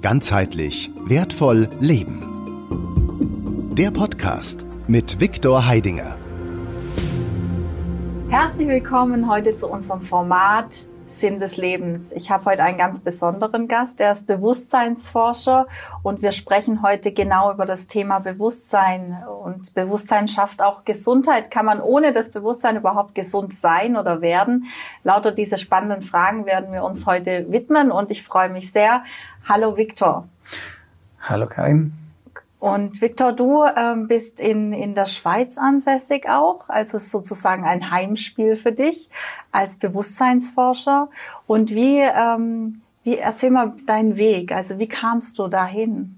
Ganzheitlich wertvoll leben. Der Podcast mit Viktor Heidinger. Herzlich willkommen heute zu unserem Format Sinn des Lebens. Ich habe heute einen ganz besonderen Gast, der ist Bewusstseinsforscher und wir sprechen heute genau über das Thema Bewusstsein. Und Bewusstsein schafft auch Gesundheit. Kann man ohne das Bewusstsein überhaupt gesund sein oder werden? Lauter diese spannenden Fragen werden wir uns heute widmen und ich freue mich sehr. Hallo Viktor. Hallo Karin. Und Viktor, du ähm, bist in, in der Schweiz ansässig auch, also sozusagen ein Heimspiel für dich als Bewusstseinsforscher. Und wie, ähm, wie erzähl mal deinen Weg, also wie kamst du dahin?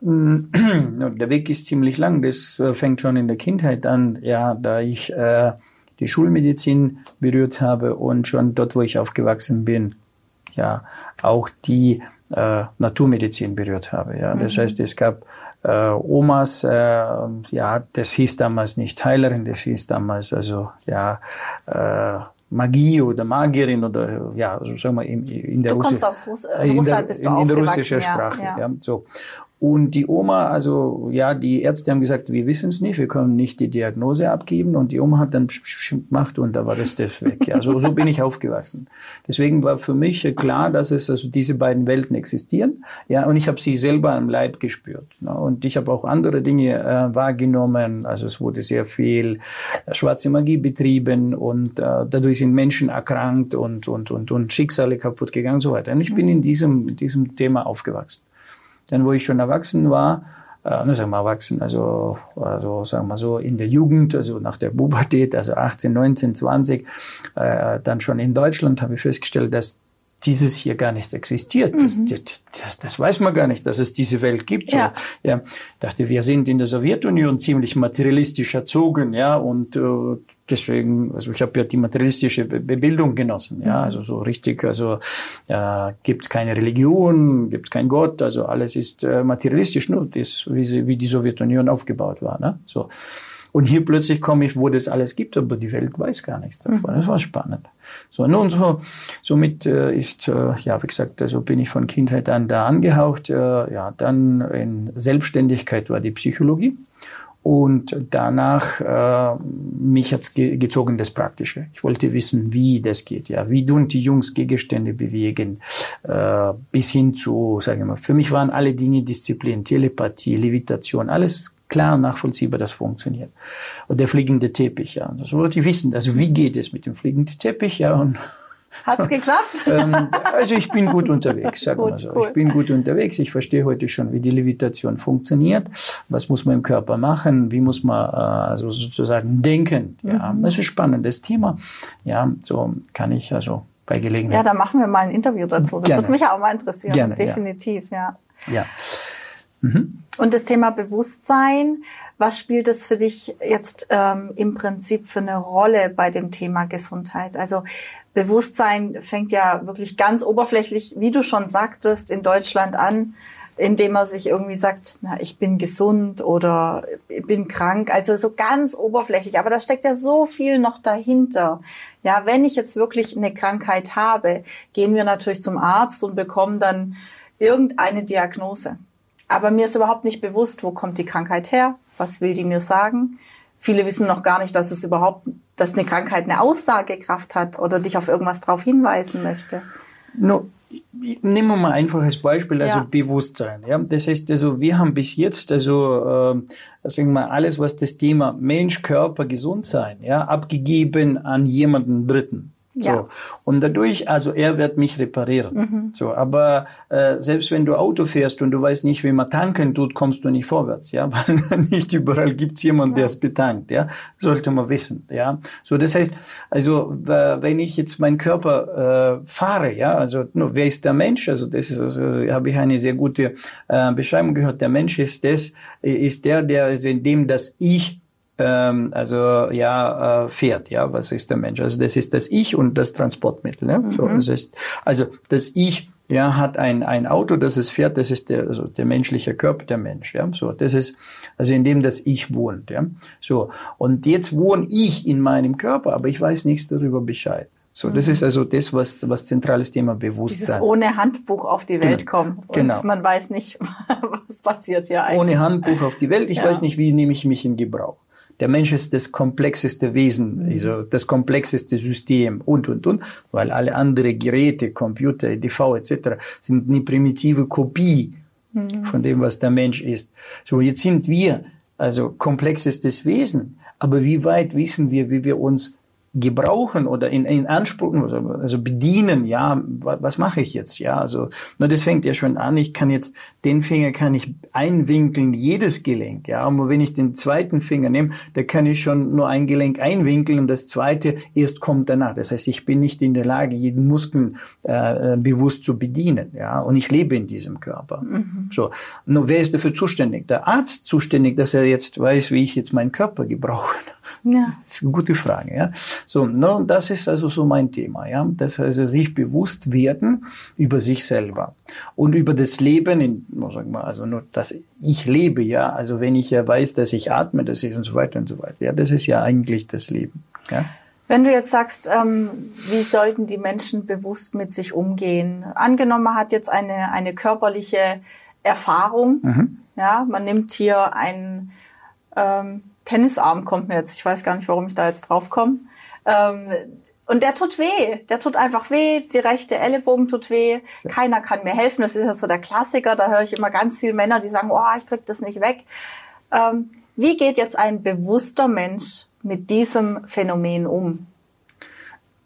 Der Weg ist ziemlich lang, das äh, fängt schon in der Kindheit an, ja, da ich äh, die Schulmedizin berührt habe und schon dort, wo ich aufgewachsen bin, ja, auch die äh, Naturmedizin berührt habe. Ja. Das mhm. heißt, es gab äh, Omas, äh, ja, das hieß damals nicht Heilerin, das hieß damals also ja äh, Magie oder Magierin oder ja, so sagen wir in, in der du kommst aus Russ äh, Russland, bist du in, in der russischen Sprache. Ja, ja. so. Und die Oma, also ja, die Ärzte haben gesagt, wir wissen es nicht, wir können nicht die Diagnose abgeben. Und die Oma hat dann gemacht und da war das das weg. Ja, so, so bin ich aufgewachsen. Deswegen war für mich klar, dass es also diese beiden Welten existieren. Ja, und ich habe sie selber am Leib gespürt. Ne? Und ich habe auch andere Dinge äh, wahrgenommen. Also es wurde sehr viel äh, schwarze Magie betrieben und äh, dadurch sind Menschen erkrankt und und und und Schicksale kaputt gegangen und so weiter. Und ich bin in diesem in diesem Thema aufgewachsen. Dann, wo ich schon erwachsen war, äh, ne, sagen wir erwachsen, also, also sagen wir so in der Jugend, also nach der Pubertät, also 18, 19, 20, äh, dann schon in Deutschland, habe ich festgestellt, dass dieses hier gar nicht existiert. Das, mhm. das, das, das, weiß man gar nicht, dass es diese Welt gibt. Ja. Ja, dachte, wir sind in der Sowjetunion ziemlich materialistisch erzogen, ja, und äh, deswegen, also ich habe ja die materialistische Bildung genossen, ja, mhm. also so richtig, also äh, gibt keine Religion, gibt kein Gott, also alles ist äh, materialistisch, nur das, wie, sie, wie die Sowjetunion aufgebaut war, ne? So. Und hier plötzlich komme ich, wo das alles gibt, aber die Welt weiß gar nichts davon. Mhm. Das war spannend. So, nun so, somit äh, ist, äh, ja, wie gesagt, also bin ich von Kindheit an da angehaucht. Äh, ja, dann in Selbstständigkeit war die Psychologie. Und danach äh, mich hat's ge gezogen das Praktische. Ich wollte wissen, wie das geht. Ja, wie tun die Jungs Gegenstände bewegen, äh, bis hin zu, sagen wir mal, für mich waren alle Dinge Disziplin, Telepathie, Levitation, alles klar nachvollziehbar, das funktioniert. Und der fliegende Teppich, ja, das wollte ich wissen. Also wie geht es mit dem fliegenden Teppich, ja und Hat's geklappt? ähm, also ich bin gut unterwegs, sagen wir mal so. Cool. Ich bin gut unterwegs. Ich verstehe heute schon, wie die Levitation funktioniert. Was muss man im Körper machen? Wie muss man äh, also sozusagen denken? Ja, mhm. das ist ein spannendes Thema. Ja, so kann ich also bei Gelegenheit. Ja, da machen wir mal ein Interview dazu. Das Gerne. würde mich auch mal interessieren. Gerne, Definitiv, ja. Ja. ja. Mhm. Und das Thema Bewusstsein, was spielt es für dich jetzt ähm, im Prinzip für eine Rolle bei dem Thema Gesundheit? Also Bewusstsein fängt ja wirklich ganz oberflächlich, wie du schon sagtest, in Deutschland an, indem man sich irgendwie sagt, na, ich bin gesund oder ich bin krank, also so ganz oberflächlich. Aber da steckt ja so viel noch dahinter. Ja, wenn ich jetzt wirklich eine Krankheit habe, gehen wir natürlich zum Arzt und bekommen dann irgendeine Diagnose. Aber mir ist überhaupt nicht bewusst, wo kommt die Krankheit her? Was will die mir sagen? Viele wissen noch gar nicht, dass es überhaupt, dass eine Krankheit eine Aussagekraft hat oder dich auf irgendwas drauf hinweisen möchte. No, nehmen wir mal ein einfaches Beispiel, also ja. Bewusstsein. Ja, das heißt, also wir haben bis jetzt also äh, sagen wir mal alles, was das Thema Mensch, Körper, Gesundsein, ja, abgegeben an jemanden Dritten. So. Ja. Und dadurch, also er wird mich reparieren. Mhm. So, aber äh, selbst wenn du Auto fährst und du weißt nicht, wie man tanken tut, kommst du nicht vorwärts, ja, weil nicht überall gibt's jemanden, ja. der es betankt, ja, sollte man wissen, ja. So, das heißt, also äh, wenn ich jetzt meinen Körper äh, fahre, ja, also nur, wer ist der Mensch? Also das ist, also, habe ich eine sehr gute äh, Beschreibung gehört. Der Mensch ist das, ist der, der also in dem das Ich ähm, also ja äh, fährt. Ja, was ist der Mensch? Also das ist das Ich und das Transportmittel. Ja? Mhm. So, das ist also das Ich ja, hat ein, ein Auto, das es fährt, das ist der, also der menschliche Körper, der Mensch, ja, so, das ist, also in dem das Ich wohnt, ja, so. Und jetzt wohne ich in meinem Körper, aber ich weiß nichts darüber Bescheid. So, das mhm. ist also das, was, was zentrales Thema Bewusstsein. Dieses ohne Handbuch auf die Welt genau. kommen. Und genau. man weiß nicht, was passiert ja eigentlich. Ohne Handbuch auf die Welt. Ich ja. weiß nicht, wie nehme ich mich in Gebrauch. Der Mensch ist das komplexeste Wesen, mhm. also das komplexeste System und, und, und, weil alle andere Geräte, Computer, EDV etc. sind eine primitive Kopie mhm. von dem, was der Mensch ist. So, jetzt sind wir also komplexestes Wesen, aber wie weit wissen wir, wie wir uns gebrauchen oder in, in Anspruch, also bedienen, ja, was, was mache ich jetzt, ja, also, na, das fängt ja schon an, ich kann jetzt, den Finger kann ich einwinkeln, jedes Gelenk, ja, und wenn ich den zweiten Finger nehme, da kann ich schon nur ein Gelenk einwinkeln und das zweite erst kommt danach, das heißt, ich bin nicht in der Lage, jeden Muskel äh, bewusst zu bedienen, ja, und ich lebe in diesem Körper, mhm. so, nur wer ist dafür zuständig? Der Arzt zuständig, dass er jetzt weiß, wie ich jetzt meinen Körper gebrauche. Ja. Das ist eine gute Frage, ja. So, no, das ist also so mein Thema, ja. Das heißt, also sich bewusst werden über sich selber und über das Leben, in, sagen wir, also nur, dass ich lebe, ja. Also wenn ich ja weiß, dass ich atme, das ist und so weiter und so weiter. Ja, das ist ja eigentlich das Leben, ja. Wenn du jetzt sagst, ähm, wie sollten die Menschen bewusst mit sich umgehen? Angenommen, man hat jetzt eine, eine körperliche Erfahrung. Mhm. Ja, man nimmt hier einen ähm, Tennisarm kommt mir jetzt. Ich weiß gar nicht, warum ich da jetzt drauf komme. Ähm, und der tut weh. Der tut einfach weh. Die rechte Ellenbogen tut weh. Keiner kann mir helfen. Das ist ja so der Klassiker. Da höre ich immer ganz viele Männer, die sagen, oh, ich krieg das nicht weg. Ähm, wie geht jetzt ein bewusster Mensch mit diesem Phänomen um?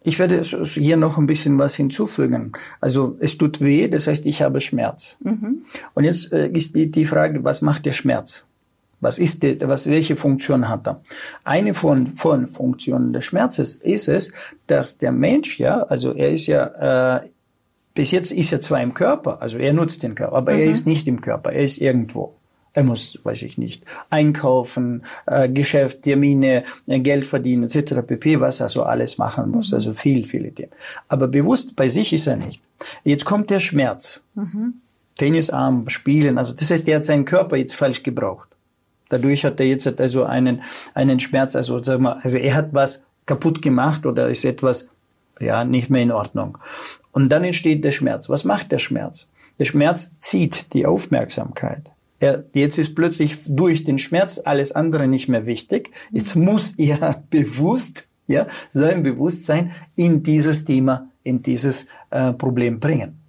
Ich werde hier noch ein bisschen was hinzufügen. Also es tut weh, das heißt, ich habe Schmerz. Mhm. Und jetzt äh, ist die Frage, was macht der Schmerz? Was ist der, was, welche Funktion hat er? Eine von, von Funktionen des Schmerzes ist es, dass der Mensch, ja, also er ist ja, äh, bis jetzt ist er zwar im Körper, also er nutzt den Körper, aber mhm. er ist nicht im Körper, er ist irgendwo. Er muss, weiß ich nicht, einkaufen, äh, Geschäft, Termine, äh, Geld verdienen, etc. pp., was er so alles machen muss. Mhm. Also viel, viele Themen. Aber bewusst bei sich ist er nicht. Jetzt kommt der Schmerz. Mhm. Tennisarm, Spielen, also das heißt, er hat seinen Körper jetzt falsch gebraucht. Dadurch hat er jetzt also einen, einen Schmerz, also sag mal, also er hat was kaputt gemacht oder ist etwas, ja, nicht mehr in Ordnung. Und dann entsteht der Schmerz. Was macht der Schmerz? Der Schmerz zieht die Aufmerksamkeit. Er, jetzt ist plötzlich durch den Schmerz alles andere nicht mehr wichtig. Jetzt muss er bewusst, ja, sein Bewusstsein in dieses Thema, in dieses äh, Problem bringen.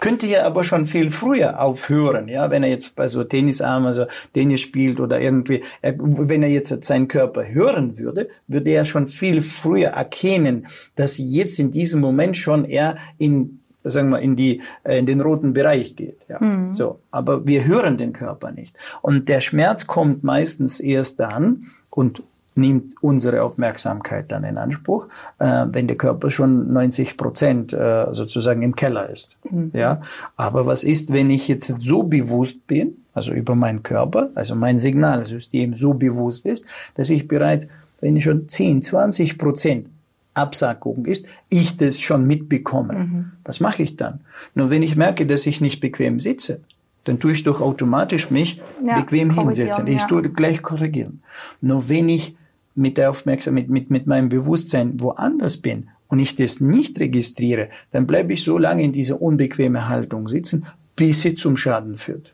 Könnte ja aber schon viel früher aufhören, ja, wenn er jetzt bei so Tennisarm, also Tennis spielt oder irgendwie, er, wenn er jetzt seinen Körper hören würde, würde er schon viel früher erkennen, dass jetzt in diesem Moment schon er in sagen wir in die äh, in den roten Bereich geht ja mhm. so aber wir hören den Körper nicht und der Schmerz kommt meistens erst dann und nimmt unsere Aufmerksamkeit dann in Anspruch, äh, wenn der Körper schon 90 Prozent äh, sozusagen im Keller ist. Mhm. Ja, aber was ist, wenn ich jetzt so bewusst bin, also über meinen Körper, also mein Signalsystem so bewusst ist, dass ich bereits, wenn ich schon 10, 20 Prozent Absackung ist, ich das schon mitbekomme. Mhm. Was mache ich dann? Nur wenn ich merke, dass ich nicht bequem sitze, dann tue ich doch automatisch mich ja, bequem hinsetzen. Ich ja. tue gleich korrigieren. Nur wenn ich mit der Aufmerksamkeit, mit, mit meinem Bewusstsein woanders bin und ich das nicht registriere, dann bleibe ich so lange in dieser unbequemen Haltung sitzen, bis sie zum Schaden führt.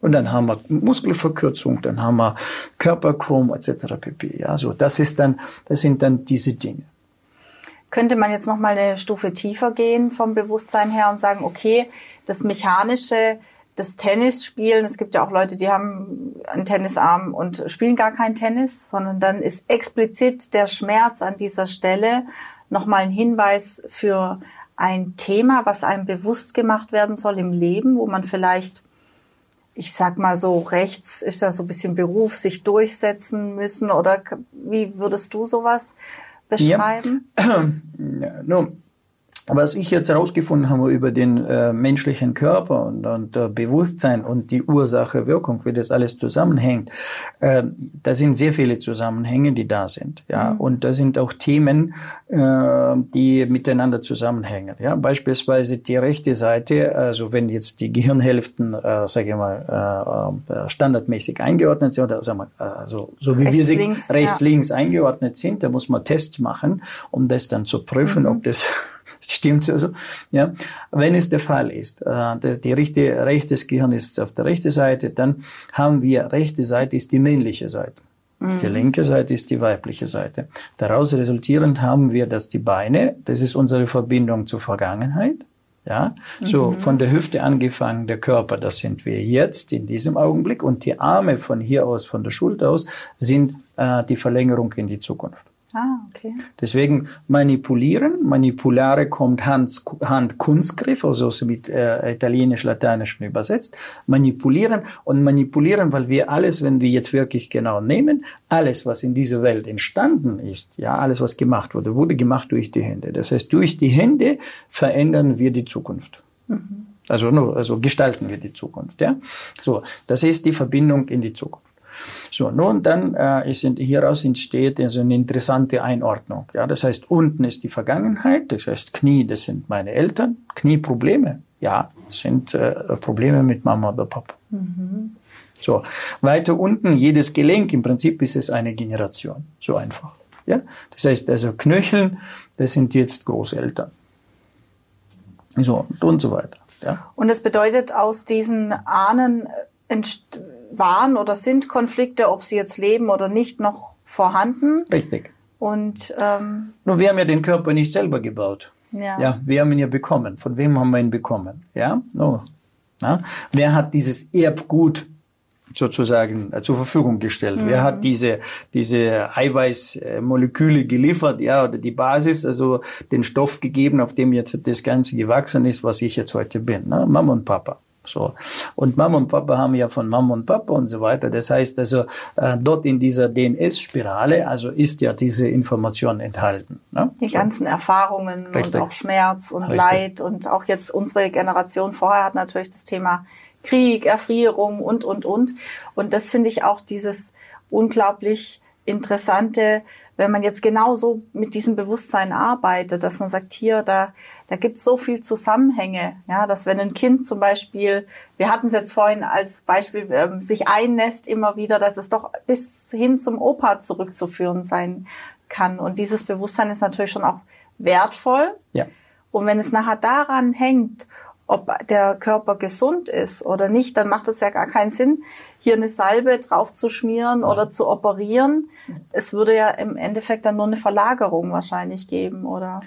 Und dann haben wir Muskelverkürzung, dann haben wir Körperchrom etc. pp. Ja, so das ist dann, das sind dann diese Dinge. Könnte man jetzt noch mal eine Stufe tiefer gehen vom Bewusstsein her und sagen, okay, das mechanische das Tennis spielen. Es gibt ja auch Leute, die haben einen Tennisarm und spielen gar kein Tennis, sondern dann ist explizit der Schmerz an dieser Stelle nochmal ein Hinweis für ein Thema, was einem bewusst gemacht werden soll im Leben, wo man vielleicht, ich sag mal so, rechts ist ja so ein bisschen Beruf, sich durchsetzen müssen oder wie würdest du sowas beschreiben? Ja. No was ich jetzt herausgefunden habe über den äh, menschlichen Körper und, und äh, Bewusstsein und die Ursache-Wirkung, wie das alles zusammenhängt, äh, da sind sehr viele Zusammenhänge, die da sind. Ja, mhm. und da sind auch Themen, äh, die miteinander zusammenhängen. Ja, beispielsweise die rechte Seite, also wenn jetzt die Gehirnhälften, äh, sage ich mal, äh, äh, standardmäßig eingeordnet sind oder sagen wir, also so wie rechts, wir sie links, rechts, ja. links eingeordnet sind, da muss man Tests machen, um das dann zu prüfen, mhm. ob das Stimmt also, ja. Wenn es der Fall ist, äh, die rechte, rechtes Gehirn ist auf der rechten Seite, dann haben wir, rechte Seite ist die männliche Seite. Mhm. Die linke Seite ist die weibliche Seite. Daraus resultierend haben wir, dass die Beine, das ist unsere Verbindung zur Vergangenheit, ja, so mhm. von der Hüfte angefangen, der Körper, das sind wir jetzt in diesem Augenblick und die Arme von hier aus, von der Schulter aus, sind äh, die Verlängerung in die Zukunft. Ah, okay. Deswegen manipulieren, manipulare kommt Hand, Hand Kunstgriff, also so mit äh, italienisch-lateinischen übersetzt, manipulieren und manipulieren, weil wir alles, wenn wir jetzt wirklich genau nehmen, alles, was in dieser Welt entstanden ist, ja, alles, was gemacht wurde, wurde gemacht durch die Hände. Das heißt, durch die Hände verändern wir die Zukunft. Mhm. Also, also gestalten wir die Zukunft, ja. So, das ist die Verbindung in die Zukunft. So, nun dann äh, ist hieraus entsteht also eine interessante Einordnung. Ja, das heißt, unten ist die Vergangenheit, das heißt Knie, das sind meine Eltern, Knieprobleme. Ja, sind äh, Probleme mit Mama oder Papa. Mhm. So, weiter unten jedes Gelenk, im Prinzip ist es eine Generation. So einfach. Ja, das heißt also Knöcheln, das sind jetzt Großeltern. So und so weiter. Ja. Und das bedeutet aus diesen Ahnen waren oder sind Konflikte, ob sie jetzt leben oder nicht, noch vorhanden. Richtig. Und ähm, nur wir haben ja den Körper nicht selber gebaut. Ja. ja, wir haben ihn ja bekommen. Von wem haben wir ihn bekommen? Ja, no. Ja? Wer hat dieses Erbgut sozusagen äh, zur Verfügung gestellt? Mhm. Wer hat diese, diese Eiweißmoleküle geliefert, ja, oder die Basis, also den Stoff gegeben, auf dem jetzt das Ganze gewachsen ist, was ich jetzt heute bin? Ne? Mama und Papa. So. Und Mama und Papa haben ja von Mama und Papa und so weiter. Das heißt also, äh, dort in dieser DNS-Spirale, also ist ja diese Information enthalten. Ne? Die so. ganzen Erfahrungen Richtig. und auch Schmerz und Richtig. Leid und auch jetzt unsere Generation vorher hat natürlich das Thema Krieg, Erfrierung und, und, und. Und das finde ich auch dieses unglaublich interessante, wenn man jetzt genauso mit diesem Bewusstsein arbeitet, dass man sagt, hier, da, da gibt es so viel Zusammenhänge, ja, dass wenn ein Kind zum Beispiel, wir hatten es jetzt vorhin als Beispiel, ähm, sich einnässt immer wieder, dass es doch bis hin zum Opa zurückzuführen sein kann. Und dieses Bewusstsein ist natürlich schon auch wertvoll. Ja. Und wenn es nachher daran hängt, ob der Körper gesund ist oder nicht, dann macht es ja gar keinen Sinn, hier eine Salbe drauf zu schmieren oder zu operieren. Es würde ja im Endeffekt dann nur eine Verlagerung wahrscheinlich geben, oder?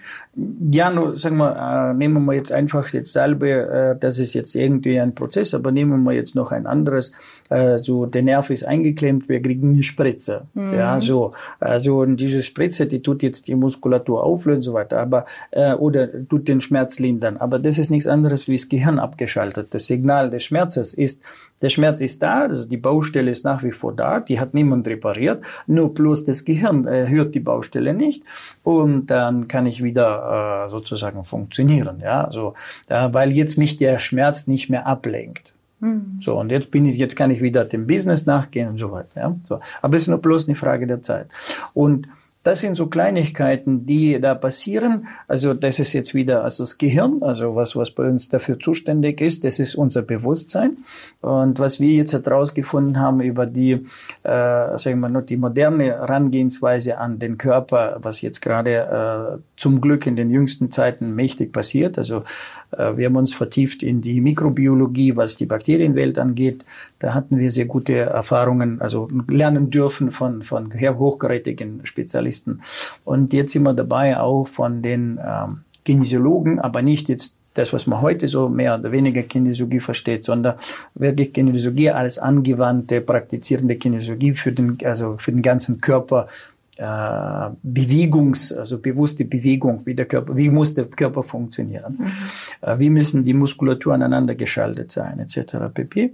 Ja, nur sagen wir, äh, nehmen wir jetzt einfach jetzt Salbe, äh, das ist jetzt irgendwie ein Prozess, aber nehmen wir jetzt noch ein anderes, äh, so der Nerv ist eingeklemmt, wir kriegen eine Spritze. Mhm. Ja, so, also und diese Spritze, die tut jetzt die Muskulatur auflösen und so weiter, aber äh, oder tut den Schmerz lindern, aber das ist nichts anderes wie das Gehirn abgeschaltet. Das Signal des Schmerzes ist, der Schmerz ist da, also die Baustelle ist nach wie vor da, die hat niemand repariert, nur bloß das Gehirn äh, hört die Baustelle nicht und dann kann ich wieder äh, sozusagen funktionieren, ja, so, äh, weil jetzt mich der Schmerz nicht mehr ablenkt. Mhm. So, und jetzt bin ich, jetzt kann ich wieder dem Business nachgehen und so weiter, ja, so. Aber es ist nur bloß eine Frage der Zeit. Und das sind so Kleinigkeiten, die da passieren. Also das ist jetzt wieder also das Gehirn, also was was bei uns dafür zuständig ist, das ist unser Bewusstsein. Und was wir jetzt herausgefunden haben über die, äh, sagen wir mal, die moderne Herangehensweise an den Körper, was jetzt gerade äh, zum Glück in den jüngsten Zeiten mächtig passiert. Also wir haben uns vertieft in die Mikrobiologie, was die Bakterienwelt angeht. Da hatten wir sehr gute Erfahrungen, also lernen dürfen von, von hochgerätigen Spezialisten. Und jetzt sind wir dabei auch von den ähm, Kinesiologen, aber nicht jetzt das, was man heute so mehr oder weniger Kinesiologie versteht, sondern wirklich Kinesiologie als angewandte, praktizierende Kinesiologie für den, also für den ganzen Körper äh, Bewegungs, also bewusste Bewegung, wie der Körper, wie muss der Körper funktionieren, mhm. äh, wie müssen die Muskulatur aneinander geschaltet sein, etc. pp.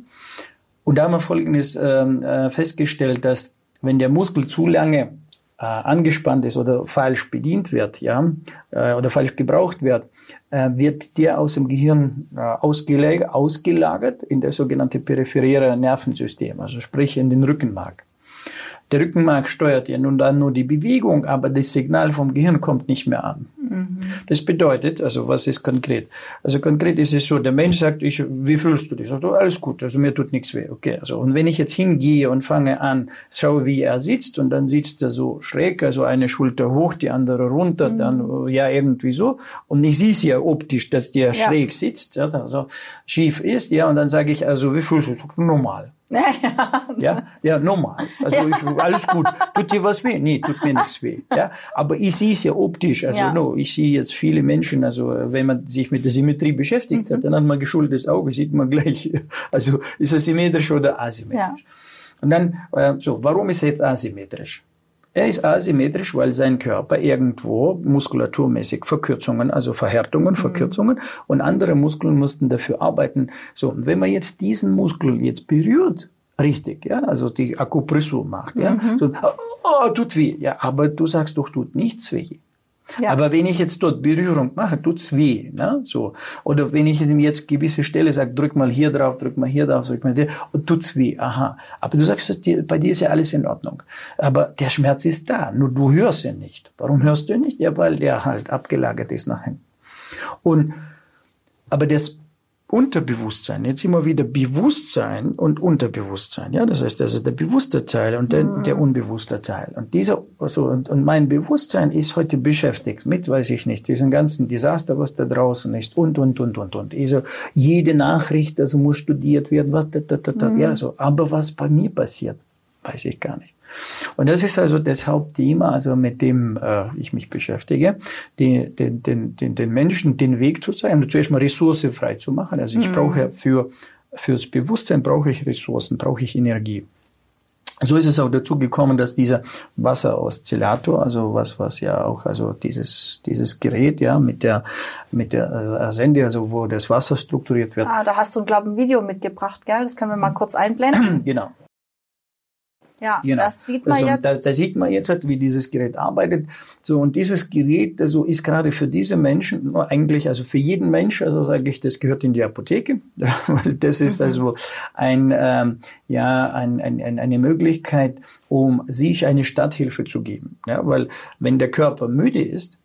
Und da haben wir Folgendes ähm, äh, festgestellt, dass wenn der Muskel zu lange angespannt ist oder falsch bedient wird, ja, oder falsch gebraucht wird, wird der aus dem Gehirn ausgelagert, in das sogenannte peripheräre Nervensystem, also sprich in den Rückenmark. Der Rückenmark steuert ja nun dann nur die Bewegung, aber das Signal vom Gehirn kommt nicht mehr an. Mhm. Das bedeutet, also was ist konkret? Also konkret ist es so, der Mensch sagt, ich, wie fühlst du dich? Sagt, oh, alles gut, also mir tut nichts weh. Okay, also und wenn ich jetzt hingehe und fange an, schaue, wie er sitzt und dann sitzt er so schräg, also eine Schulter hoch, die andere runter, mhm. dann ja irgendwie so und ich sehe es ja optisch, dass der ja. schräg sitzt, ja, also schief ist, ja, und dann sage ich, also wie fühlst du dich? Normal. Ja, ja, ja normal. Also ja. Ich, alles gut. Tut dir was weh? Nee, tut mir nichts weh. Ja, aber ich sehe es ja optisch. Also ja. no, ich sehe jetzt viele Menschen, also wenn man sich mit der Symmetrie beschäftigt mhm. hat, dann hat man geschultes Auge, sieht man gleich, also ist er symmetrisch oder asymmetrisch. Ja. Und dann, äh, so, warum ist er jetzt asymmetrisch? Er ist asymmetrisch, weil sein Körper irgendwo muskulaturmäßig Verkürzungen, also Verhärtungen, mhm. Verkürzungen und andere Muskeln mussten dafür arbeiten. So, und wenn man jetzt diesen Muskel jetzt berührt, richtig, ja, also die Akupressur macht, ja, mhm. so, oh, tut weh, ja, aber du sagst doch, tut nichts weh. Ja. Aber wenn ich jetzt dort Berührung mache, tut's weh, ne? So. Oder wenn ich ihm jetzt gewisse Stelle sage, drück mal hier drauf, drück mal hier drauf, drück mal hier, tut's weh, aha. Aber du sagst, bei dir ist ja alles in Ordnung. Aber der Schmerz ist da, nur du hörst ihn nicht. Warum hörst du ihn nicht? Ja, weil der halt abgelagert ist nach hinten. Und, aber das Unterbewusstsein. Jetzt immer wieder Bewusstsein und Unterbewusstsein. Ja, das heißt, also der bewusste Teil und der, mhm. der unbewusste Teil. Und dieser, also, und, und mein Bewusstsein ist heute beschäftigt mit, weiß ich nicht, diesen ganzen Desaster, was da draußen ist und, und, und, und, und. Also, jede Nachricht, also muss studiert werden, was, da, da, da, da, mhm. ja, so. Aber was bei mir passiert, weiß ich gar nicht. Und das ist also das Hauptthema, also mit dem äh, ich mich beschäftige, die, den, den, den, den Menschen den Weg zu zeigen, zuerst mal Ressourcen frei zu machen. Also ich mhm. brauche für fürs Bewusstsein brauche ich Ressourcen, brauche ich Energie. So ist es auch dazu gekommen, dass dieser Wasseroszillator, also was, was ja auch, also dieses, dieses Gerät, ja, mit der, mit der äh, Sende, also wo das Wasser strukturiert wird. Ah, da hast du, glaube ich, ein Video mitgebracht, gell? Das können wir mal kurz einblenden. genau. Ja, genau. das sieht man also, jetzt. Da, da, sieht man jetzt halt, wie dieses Gerät arbeitet. So, und dieses Gerät, also ist gerade für diese Menschen, eigentlich, also für jeden Mensch, also sage ich, das gehört in die Apotheke. das ist mhm. also ein, ähm, ja, ein, ein, eine Möglichkeit, um sich eine Starthilfe zu geben. Ja, weil wenn der Körper müde ist,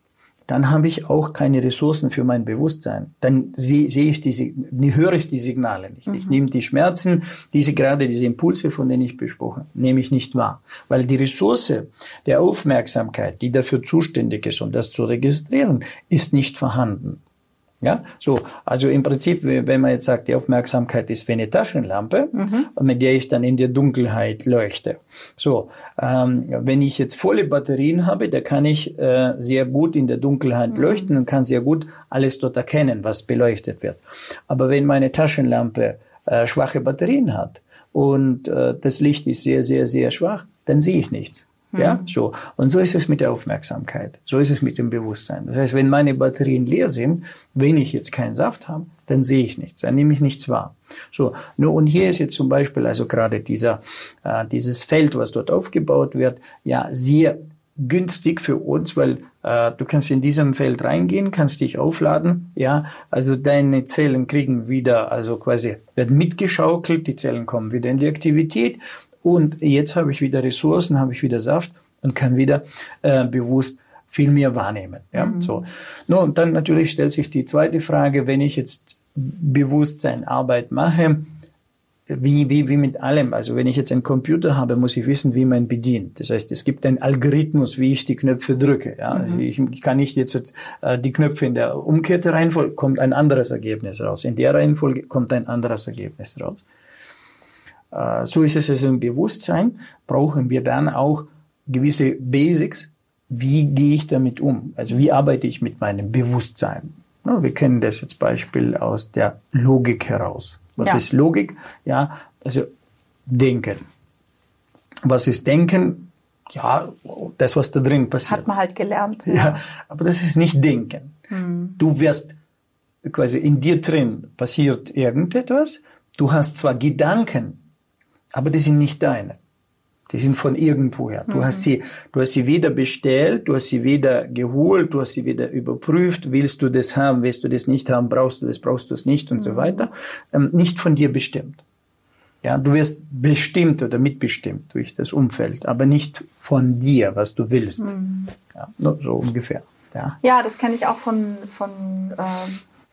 dann habe ich auch keine Ressourcen für mein Bewusstsein. Dann sehe, sehe ich diese, höre ich die Signale nicht. Mhm. Ich nehme die Schmerzen, diese gerade diese Impulse, von denen ich besprochen, nehme ich nicht wahr, weil die Ressource der Aufmerksamkeit, die dafür zuständig ist, um das zu registrieren, ist nicht vorhanden. Ja, so, also im Prinzip, wenn man jetzt sagt, die Aufmerksamkeit ist wie eine Taschenlampe, mhm. mit der ich dann in der Dunkelheit leuchte. So, ähm, wenn ich jetzt volle Batterien habe, da kann ich äh, sehr gut in der Dunkelheit mhm. leuchten und kann sehr gut alles dort erkennen, was beleuchtet wird. Aber wenn meine Taschenlampe äh, schwache Batterien hat und äh, das Licht ist sehr, sehr, sehr schwach, dann sehe ich nichts. Ja, mhm. so. Und so ist es mit der Aufmerksamkeit. So ist es mit dem Bewusstsein. Das heißt, wenn meine Batterien leer sind, wenn ich jetzt keinen Saft habe, dann sehe ich nichts, dann nehme ich nichts wahr. So, nur und hier ist jetzt zum Beispiel also gerade dieser, äh, dieses Feld, was dort aufgebaut wird, ja sehr günstig für uns, weil äh, du kannst in diesem Feld reingehen, kannst dich aufladen, ja, also deine Zellen kriegen wieder, also quasi werden mitgeschaukelt, die Zellen kommen wieder in die Aktivität und jetzt habe ich wieder Ressourcen, habe ich wieder Saft und kann wieder äh, bewusst viel mehr wahrnehmen. Ja, mhm. so. No, und dann natürlich stellt sich die zweite Frage, wenn ich jetzt Bewusstseinarbeit mache, wie, wie, wie mit allem. Also wenn ich jetzt einen Computer habe, muss ich wissen, wie man bedient. Das heißt, es gibt einen Algorithmus, wie ich die Knöpfe drücke. Ja? Mhm. Ich, ich, kann nicht jetzt äh, die Knöpfe in der umgekehrte Reihenfolge, kommt ein anderes Ergebnis raus. In der Reihenfolge kommt ein anderes Ergebnis raus. Äh, so ist es also im Bewusstsein, brauchen wir dann auch gewisse Basics. Wie gehe ich damit um? Also wie arbeite ich mit meinem Bewusstsein? Wir kennen das jetzt Beispiel aus der Logik heraus. Was ja. ist Logik? Ja, also Denken. Was ist Denken? Ja, das, was da drin passiert. Hat man halt gelernt. Ja, ja aber das ist nicht Denken. Mhm. Du wirst quasi in dir drin passiert irgendetwas. Du hast zwar Gedanken, aber die sind nicht deine. Die sind von irgendwoher. Du mhm. hast sie, du hast sie weder bestellt, du hast sie weder geholt, du hast sie weder überprüft. Willst du das haben, willst du das nicht haben, brauchst du das, brauchst du es nicht und mhm. so weiter. Ähm, nicht von dir bestimmt. Ja, du wirst bestimmt oder mitbestimmt durch das Umfeld, aber nicht von dir, was du willst. Mhm. Ja, so ungefähr. Ja, ja das kenne ich auch von, von äh,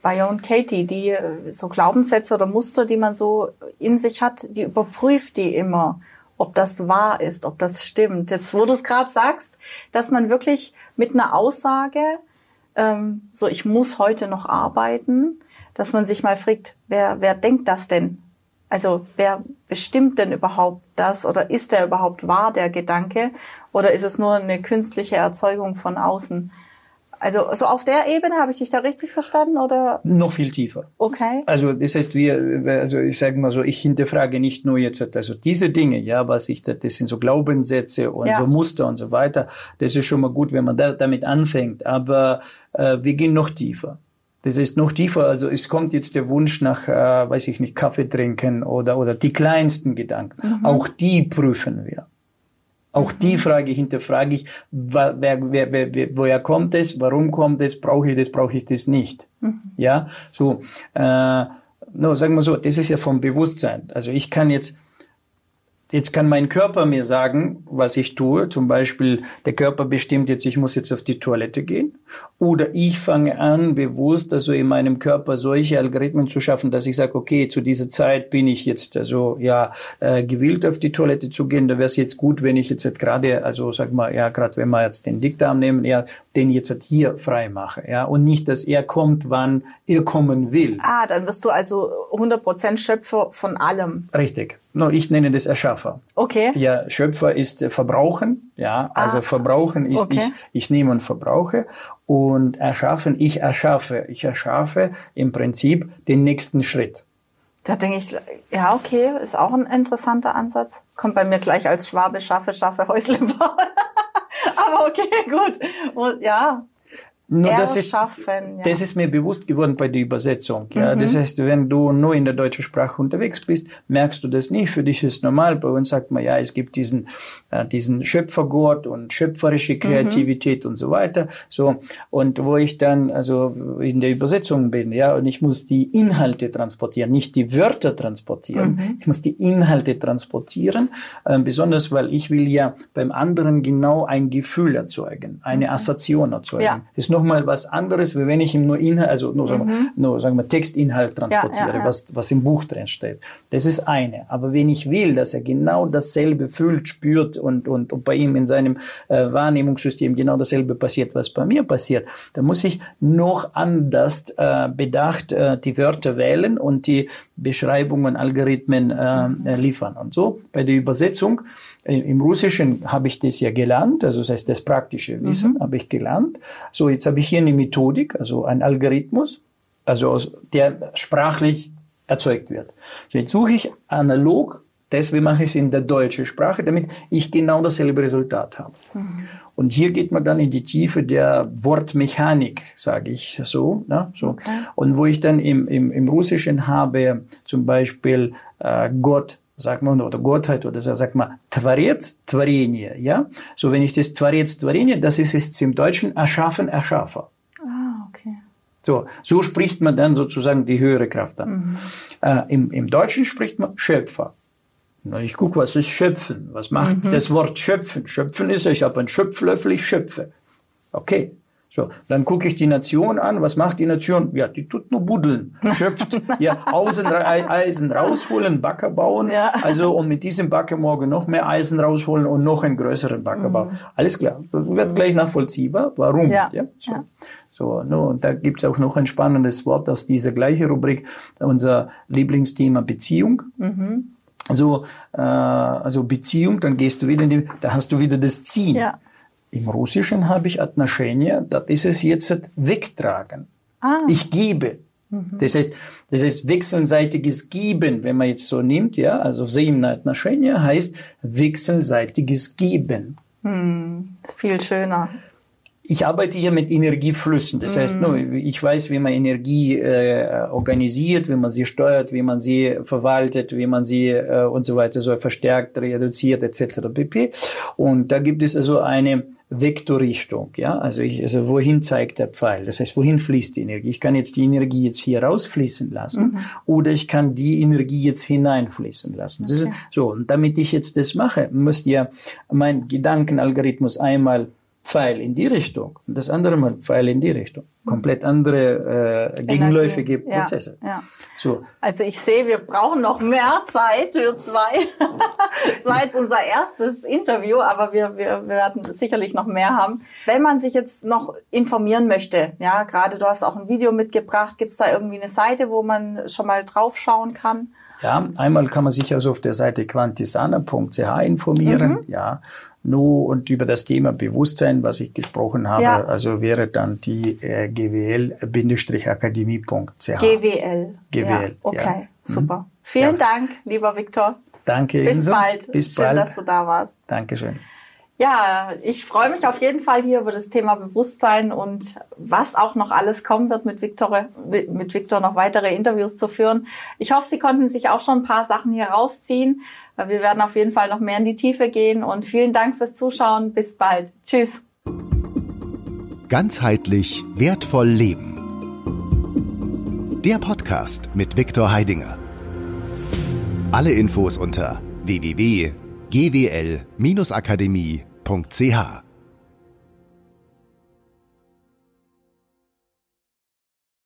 Byron Katie, die äh, so Glaubenssätze oder Muster, die man so in sich hat, die überprüft die immer ob das wahr ist, ob das stimmt. Jetzt, wo du es gerade sagst, dass man wirklich mit einer Aussage, ähm, so ich muss heute noch arbeiten, dass man sich mal fragt, wer, wer denkt das denn? Also wer bestimmt denn überhaupt das oder ist der überhaupt wahr, der Gedanke? Oder ist es nur eine künstliche Erzeugung von außen? Also so auf der Ebene habe ich dich da richtig verstanden oder? Noch viel tiefer. Okay. Also das heißt, wir, also ich sage mal so, ich hinterfrage nicht nur jetzt, also diese Dinge, ja, was ich, das sind so Glaubenssätze und ja. so Muster und so weiter. Das ist schon mal gut, wenn man da, damit anfängt. Aber äh, wir gehen noch tiefer. Das ist noch tiefer. Also es kommt jetzt der Wunsch nach, äh, weiß ich nicht, Kaffee trinken oder oder die kleinsten Gedanken. Mhm. Auch die prüfen wir. Auch die Frage hinterfrage ich, wer, wer, wer, wer, woher kommt es, warum kommt es, brauche ich das, brauche ich das nicht. Mhm. Ja, so, äh, no, sagen wir so, das ist ja vom Bewusstsein. Also ich kann jetzt Jetzt kann mein Körper mir sagen, was ich tue. Zum Beispiel, der Körper bestimmt jetzt, ich muss jetzt auf die Toilette gehen. Oder ich fange an, bewusst also in meinem Körper solche Algorithmen zu schaffen, dass ich sage, okay, zu dieser Zeit bin ich jetzt also ja äh, gewillt, auf die Toilette zu gehen. Da wäre es jetzt gut, wenn ich jetzt halt gerade, also sag mal, ja, gerade wenn wir jetzt den Dickdarm nehmen, ja, den jetzt halt hier frei mache. Ja, und nicht, dass er kommt, wann er kommen will. Ah, dann wirst du also 100% Schöpfer von allem. Richtig. No, ich nenne das Erschaffer. Okay. Ja, Schöpfer ist Verbrauchen. Ja, also ah. Verbrauchen ist okay. ich, ich nehme und verbrauche. Und erschaffen, ich erschaffe. Ich erschaffe im Prinzip den nächsten Schritt. Da denke ich, ja, okay, ist auch ein interessanter Ansatz. Kommt bei mir gleich als Schwabe, schaffe, schaffe, Häusle bauen. Aber okay, gut. Ja, nur das ist, ja. das ist mir bewusst geworden bei der Übersetzung. Ja, mhm. das heißt, wenn du nur in der deutschen Sprache unterwegs bist, merkst du das nicht. Für dich ist normal. Bei uns sagt man ja, es gibt diesen äh, diesen Schöpfergott und schöpferische mhm. Kreativität mhm. und so weiter. So und wo ich dann also in der Übersetzung bin, ja, und ich muss die Inhalte transportieren, nicht die Wörter transportieren. Mhm. Ich muss die Inhalte transportieren, äh, besonders weil ich will ja beim anderen genau ein Gefühl erzeugen, eine mhm. Assoziation erzeugen. Ja. Ist nochmal was anderes, wie wenn ich ihm nur Inhalt, also nur, sagen, wir, mhm. nur sagen wir Textinhalt transportiere, ja, ja, ja. Was, was im Buch drin steht. Das ist eine. Aber wenn ich will, dass er genau dasselbe fühlt, spürt und, und, und bei ihm in seinem äh, Wahrnehmungssystem genau dasselbe passiert, was bei mir passiert, dann muss ich noch anders äh, bedacht äh, die Wörter wählen und die Beschreibungen, Algorithmen äh, liefern. Und so bei der Übersetzung Im Russischen habe ich das ja gelernt, also das heißt das praktische Wissen mhm. habe ich gelernt. So, jetzt habe ich hier eine Methodik, also ein Algorithmus, also der sprachlich erzeugt wird. So, jetzt suche ich analog, deswegen mache ich es in der deutschen Sprache, damit ich genau dasselbe Resultat habe. Mhm. Und hier geht man dann in die Tiefe der Wortmechanik, sage ich so. Ne? so. Okay. Und wo ich dann im, im, im Russischen habe zum Beispiel äh, Gott sagt man, oder Gottheit, oder sagt man Tvarets, Tvarenie, ja? So, wenn ich das Tvarets, Tvarenie, das ist es im Deutschen Erschaffen, Erschaffer. Ah, okay. So, so spricht man dann sozusagen die höhere Kraft an. Mhm. Äh, im, Im Deutschen spricht man Schöpfer. Na, ich gucke, was ist Schöpfen? Was macht mhm. das Wort Schöpfen? Schöpfen ist, ich habe einen Schöpflöffel, ich schöpfe. Okay, so, dann gucke ich die Nation an. Was macht die Nation? Ja, die tut nur buddeln. Schöpft, ja, Außen, Eisen rausholen, Backer bauen. Ja. Also, und mit diesem Backer morgen noch mehr Eisen rausholen und noch einen größeren Backer mhm. bauen. Alles klar. Das wird mhm. gleich nachvollziehbar. Warum? Ja. ja? So. Ja. So, no, und da gibt's auch noch ein spannendes Wort aus dieser gleichen Rubrik, unser Lieblingsthema Beziehung. Mhm. So, äh, also Beziehung, dann gehst du wieder in die, da hast du wieder das Ziehen. Ja. Im Russischen habe ich Отношения, das ist es jetzt wegtragen. Ah. Ich gebe. Mhm. Das heißt, das heißt wechselseitiges Geben, wenn man jetzt so nimmt, ja, also взаимное отношение heißt wechselseitiges Geben. Hm, ist viel schöner. ich arbeite hier mit Energieflüssen. Das heißt, nur, ich weiß, wie man Energie äh, organisiert, wie man sie steuert, wie man sie verwaltet, wie man sie äh, und so weiter so verstärkt, reduziert etc. pp. Und da gibt es also eine Vektorrichtung, ja, also ich, also wohin zeigt der Pfeil? Das heißt, wohin fließt die Energie? Ich kann jetzt die Energie jetzt hier rausfließen lassen mhm. oder ich kann die Energie jetzt hineinfließen lassen. Okay. Ist, so, und damit ich jetzt das mache, muss ja mein Gedankenalgorithmus einmal Pfeil in die Richtung und das andere Mal Pfeil in die Richtung. Komplett andere äh, gegenläufige Prozesse. Ja, ja. So. Also ich sehe, wir brauchen noch mehr Zeit für zwei. das war jetzt unser erstes Interview, aber wir, wir, wir werden sicherlich noch mehr haben. Wenn man sich jetzt noch informieren möchte, ja, gerade du hast auch ein Video mitgebracht, gibt es da irgendwie eine Seite, wo man schon mal draufschauen kann? Ja, einmal kann man sich also auf der Seite quantisana.ch informieren, mhm. ja nur und über das Thema Bewusstsein, was ich gesprochen habe, ja. also wäre dann die äh, gwl-akademie.ch. GWL. GWL. Ja, okay, ja. super. Mhm. Vielen Dank, lieber Viktor. Danke. Bis ebenso. bald. Bis Schön, bald. dass du da warst. Dankeschön. Ja, ich freue mich auf jeden Fall hier über das Thema Bewusstsein und was auch noch alles kommen wird mit Viktor, mit Viktor noch weitere Interviews zu führen. Ich hoffe, Sie konnten sich auch schon ein paar Sachen hier rausziehen. Wir werden auf jeden Fall noch mehr in die Tiefe gehen und vielen Dank fürs Zuschauen. Bis bald. Tschüss. Ganzheitlich wertvoll leben. Der Podcast mit Viktor Heidinger. Alle Infos unter www.gwl-akademie.ch